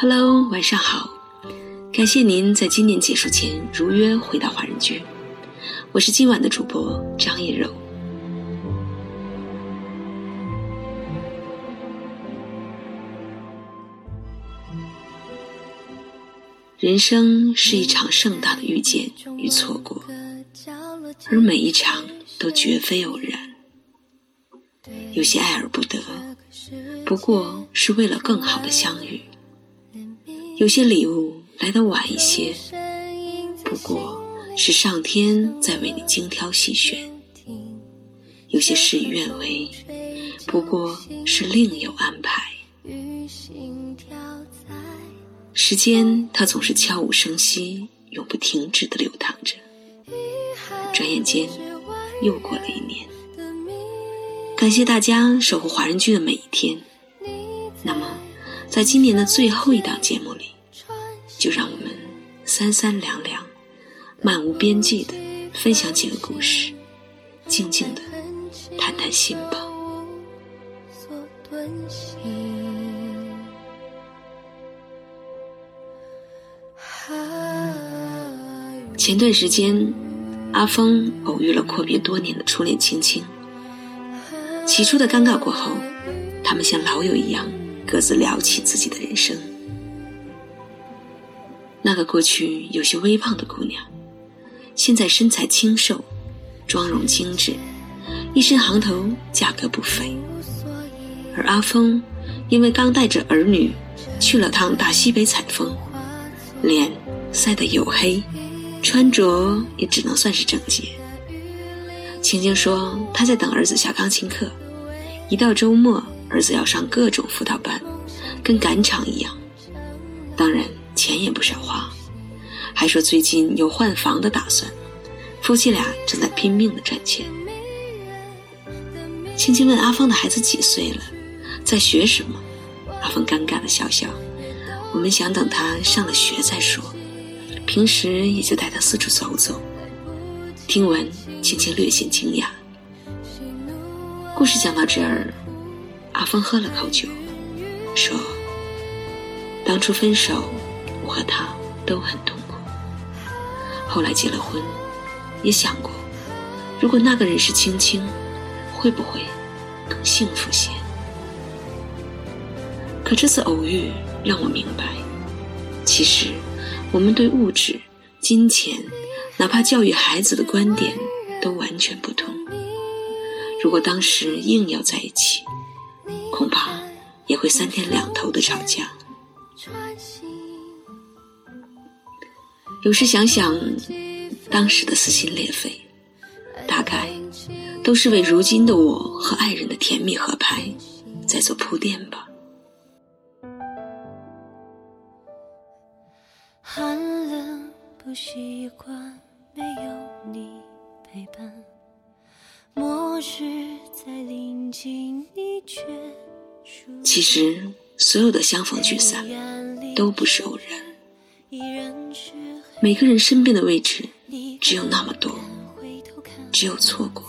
Hello，晚上好，感谢您在今年结束前如约回到华人居，我是今晚的主播张叶柔。人生是一场盛大的遇见与错过，而每一场都绝非偶然。有些爱而不得，不过是为了更好的相遇；有些礼物来得晚一些，不过是上天在为你精挑细选；有些事与愿违，不过是另有安排。时间，它总是悄无声息、永不停止的流淌着。转眼间，又过了一年。感谢大家守护华人居的每一天。那么，在今年的最后一档节目里，就让我们三三两两、漫无边际的分享几个故事，静静的谈谈心吧。前段时间，阿峰偶遇了阔别多年的初恋青青。起初的尴尬过后，他们像老友一样各自聊起自己的人生。那个过去有些微胖的姑娘，现在身材清瘦，妆容精致，一身行头，价格不菲。而阿峰，因为刚带着儿女去了趟大西北采风，脸晒得黝黑。穿着也只能算是整洁。青青说：“她在等儿子下钢琴课，一到周末，儿子要上各种辅导班，跟赶场一样。当然，钱也不少花。还说最近有换房的打算，夫妻俩正在拼命的赚钱。”青青问阿芳的孩子几岁了，在学什么？阿芳尴尬的笑笑：“我们想等他上了学再说。”平时也就带他四处走走。听闻，青青略显惊讶。故事讲到这儿，阿峰喝了口酒，说：“当初分手，我和他都很痛苦。后来结了婚，也想过，如果那个人是青青，会不会更幸福些？可这次偶遇让我明白，其实……”我们对物质、金钱，哪怕教育孩子的观点都完全不同。如果当时硬要在一起，恐怕也会三天两头的吵架。有时想想，当时的撕心裂肺，大概都是为如今的我和爱人的甜蜜合拍在做铺垫吧。寒冷不习惯没有你陪伴，末日在临近你却其实，所有的相逢聚散都不是偶然。每个人身边的位置只有那么多，只有错过，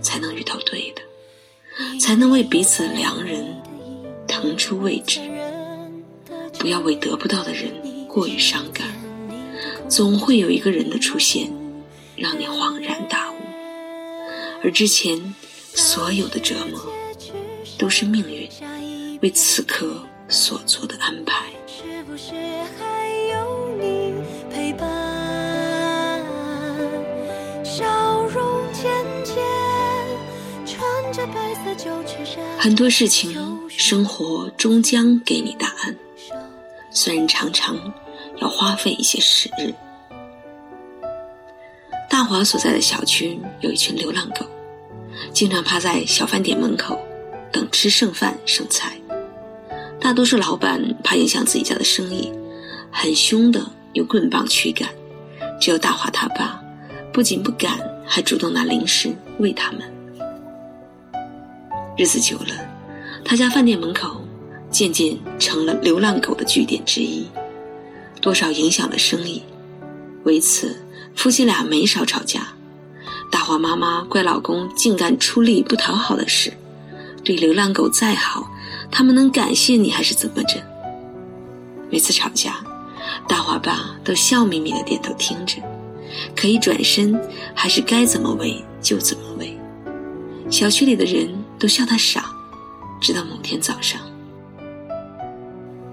才能遇到对的，才能为彼此良人腾出位置。不要为得不到的人。过于伤感，总会有一个人的出现，让你恍然大悟。而之前所有的折磨，都是命运为此刻所做的安排。很多事情，生活终将给你答案。虽然常常要花费一些时日。大华所在的小区有一群流浪狗，经常趴在小饭店门口等吃剩饭剩菜。大多数老板怕影响自己家的生意，很凶的用棍棒驱赶。只有大华他爸不仅不敢，还主动拿零食喂他们。日子久了，他家饭店门口。渐渐成了流浪狗的据点之一，多少影响了生意。为此，夫妻俩没少吵架。大华妈妈怪老公竟干出力不讨好的事，对流浪狗再好，他们能感谢你还是怎么着？每次吵架，大华爸都笑眯眯的点头听着，可一转身，还是该怎么喂就怎么喂。小区里的人都笑他傻，直到某天早上。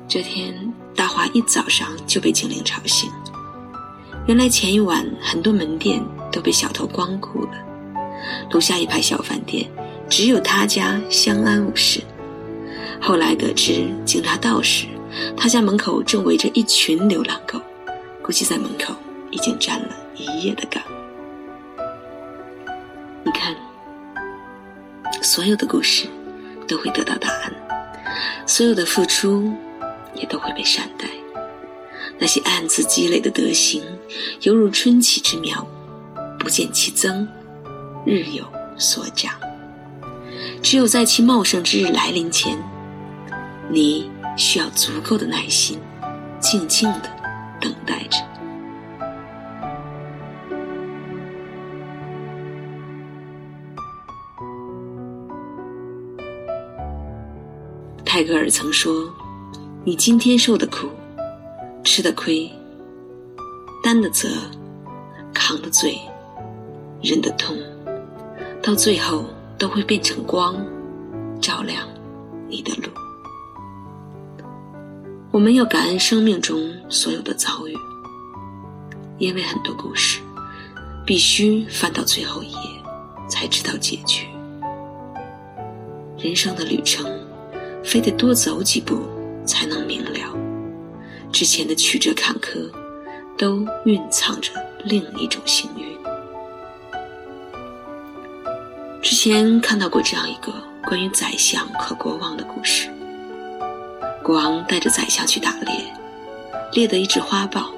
这天，大华一早上就被警铃吵醒。原来前一晚很多门店都被小偷光顾了，楼下一排小饭店只有他家相安无事。后来得知警察到时，他家门口正围着一群流浪狗，估计在门口已经站了一夜的岗。你看。所有的故事都会得到答案，所有的付出也都会被善待。那些暗自积累的德行，犹如春起之苗，不见其增，日有所长。只有在其茂盛之日来临前，你需要足够的耐心，静静的等待着。泰戈尔曾说：“你今天受的苦，吃的亏，担的责，扛的罪，忍的痛，到最后都会变成光，照亮你的路。”我们要感恩生命中所有的遭遇，因为很多故事必须翻到最后一页才知道结局。人生的旅程。非得多走几步才能明了，之前的曲折坎坷，都蕴藏着另一种幸运。前看到过这样一个关于宰相和国王的故事。国王带着宰相去打猎，猎得一只花豹，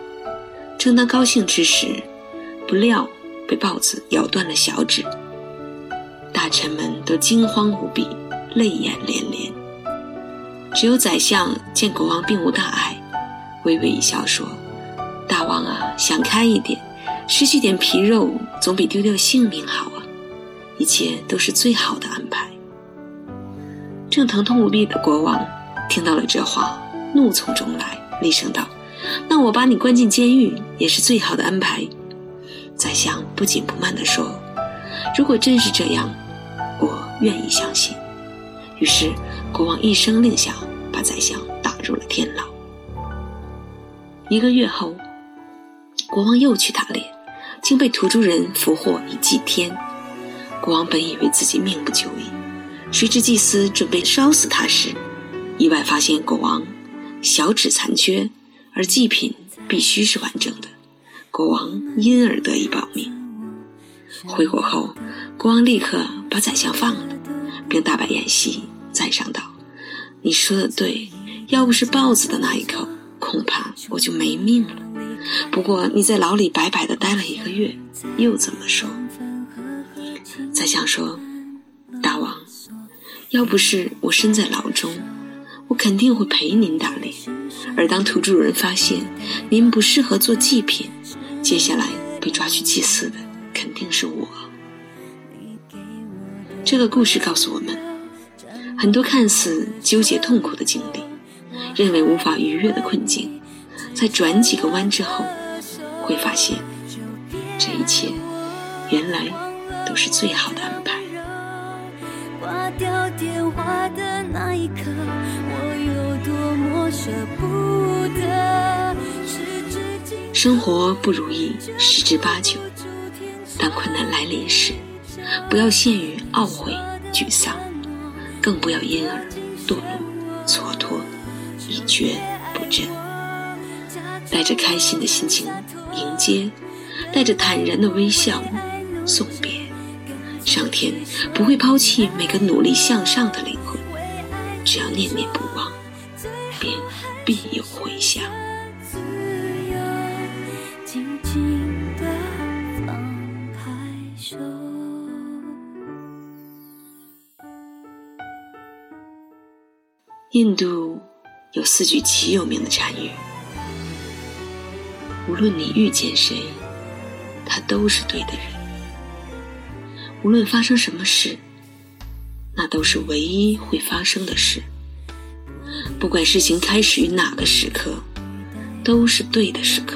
正当高兴之时，不料被豹子咬断了小指。大臣们都惊慌无比，泪眼连连。只有宰相见国王并无大碍，微微一笑说：“大王啊，想开一点，失去点皮肉总比丢掉性命好啊！一切都是最好的安排。”正疼痛无比的国王听到了这话，怒从中来，厉声道：“那我把你关进监狱也是最好的安排。”宰相不紧不慢地说：“如果真是这样，我愿意相信。”于是。国王一声令下，把宰相打入了天牢。一个月后，国王又去打猎，竟被土著人俘获以祭天。国王本以为自己命不久矣，谁知祭司准备烧死他时，意外发现国王小指残缺，而祭品必须是完整的。国王因而得以保命。回国后，国王立刻把宰相放了，并大摆宴席。赞赏道：“你说的对，要不是豹子的那一口，恐怕我就没命了。不过你在牢里白白的待了一个月，又怎么说？”宰相说：“大王，要不是我身在牢中，我肯定会陪您打猎。而当土著人发现您不适合做祭品，接下来被抓去祭祀的肯定是我。”这个故事告诉我们。很多看似纠结痛苦的经历，认为无法逾越的困境，在转几个弯之后，会发现这一切原来都是最好的安排。挂掉电话的那一刻，我有多么舍不得。生活不如意十之八九，当困难来临时，不要陷于懊悔、沮丧。更不要因而堕落、蹉跎、一蹶不振。带着开心的心情迎接，带着坦然的微笑送别。上天不会抛弃每个努力向上的灵魂，只要念念不忘，便必有回响。印度有四句极有名的禅语：无论你遇见谁，他都是对的人；无论发生什么事，那都是唯一会发生的事；不管事情开始于哪个时刻，都是对的时刻。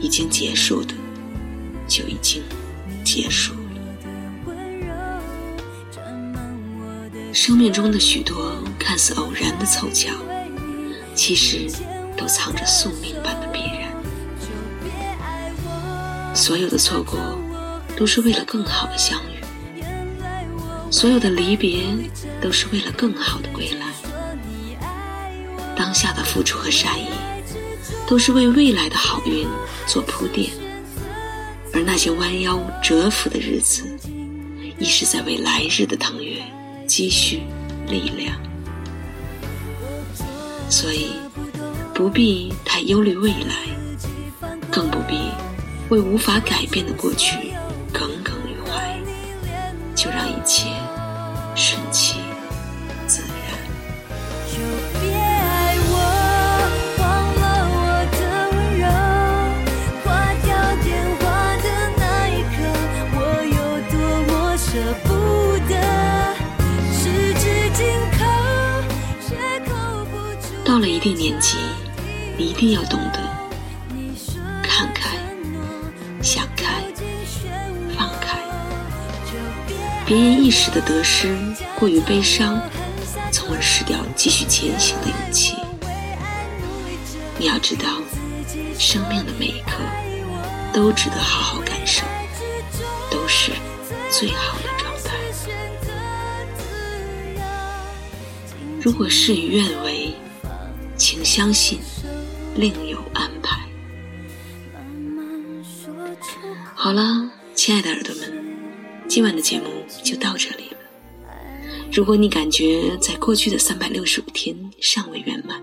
已经结束的，就已经结束了。生命中的许多看似偶然的凑巧，其实都藏着宿命般的必然。所有的错过，都是为了更好的相遇；所有的离别，都是为了更好的归来。当下的付出和善意。都是为未来的好运做铺垫，而那些弯腰折伏的日子，亦是在为来日的腾跃积蓄力量。所以，不必太忧虑未来，更不必为无法改变的过去定要懂得看开、想开、放开。别因一时的得失过于悲伤，从而失掉继续前行的勇气。你要知道，生命的每一刻都值得好好感受，都是最好的状态。如果事与愿违，请相信，另有安排。好了，亲爱的耳朵们，今晚的节目就到这里了。如果你感觉在过去的三百六十五天尚未圆满，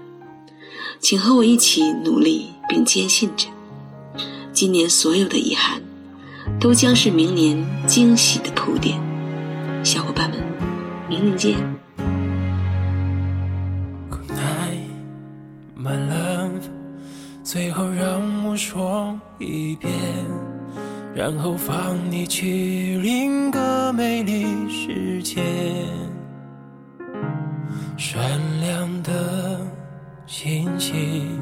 请和我一起努力，并坚信着，今年所有的遗憾，都将是明年惊喜的铺垫。小伙伴们，明年见。说一遍，然后放你去另一个美丽世界。闪亮的星星，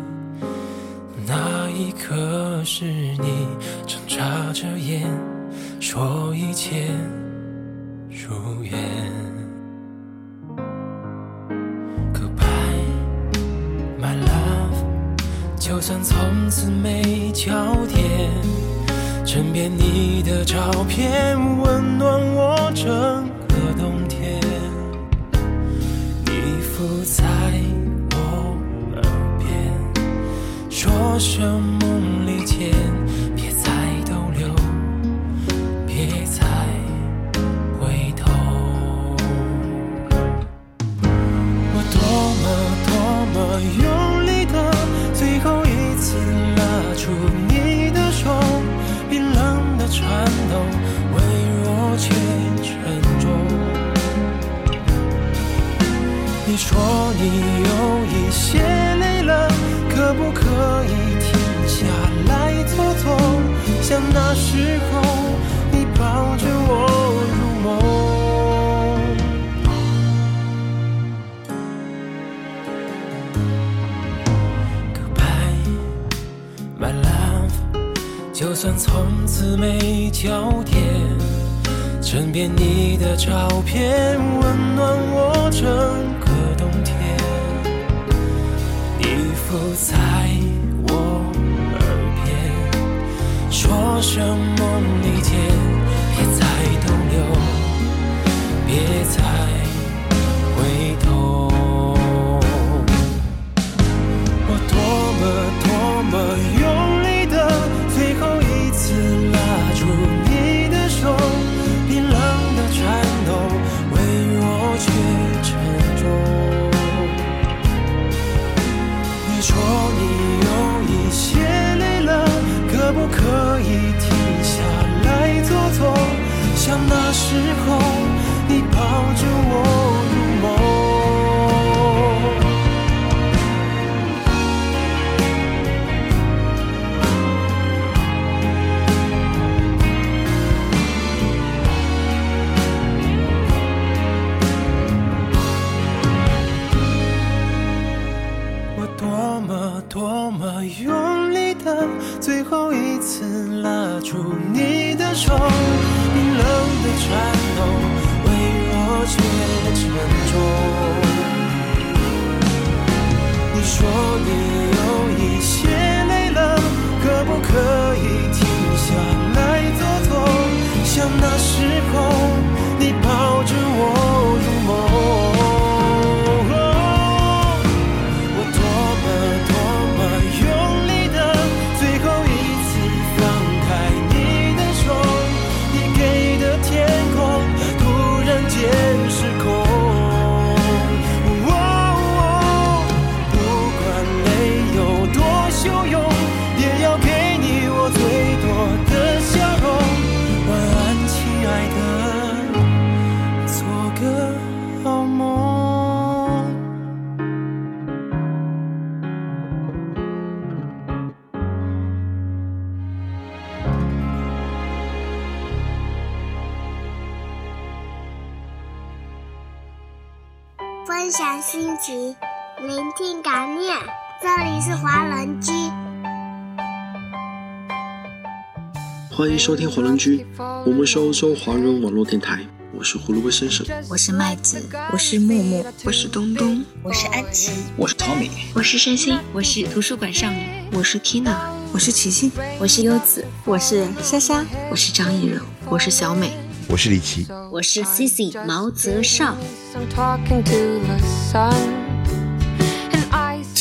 那一刻是你睁眨着眼，说一切如愿。Goodbye, my love，就算从此没焦点，枕边你的照片温暖我整个冬天。你附在我耳边，说声梦里见，那时候，你抱着我入梦。Goodbye, my love，就算从此没交点，枕边你的照片温暖我整个冬天。你附在生梦里见，别再逗留，别再时候，聆听感念。这里是华人居，欢迎收听华人居，我们是欧洲华人网络电台，我是胡萝卜先生。我是麦子，我是木木，我是东东，我是安琪，我是 Tommy，我是山心，我是图书馆少女，我是 Tina，我是琪琪，我是优子，我是莎莎，我是张艺柔，我是小美，我是李琦，我是 Cici 毛泽少。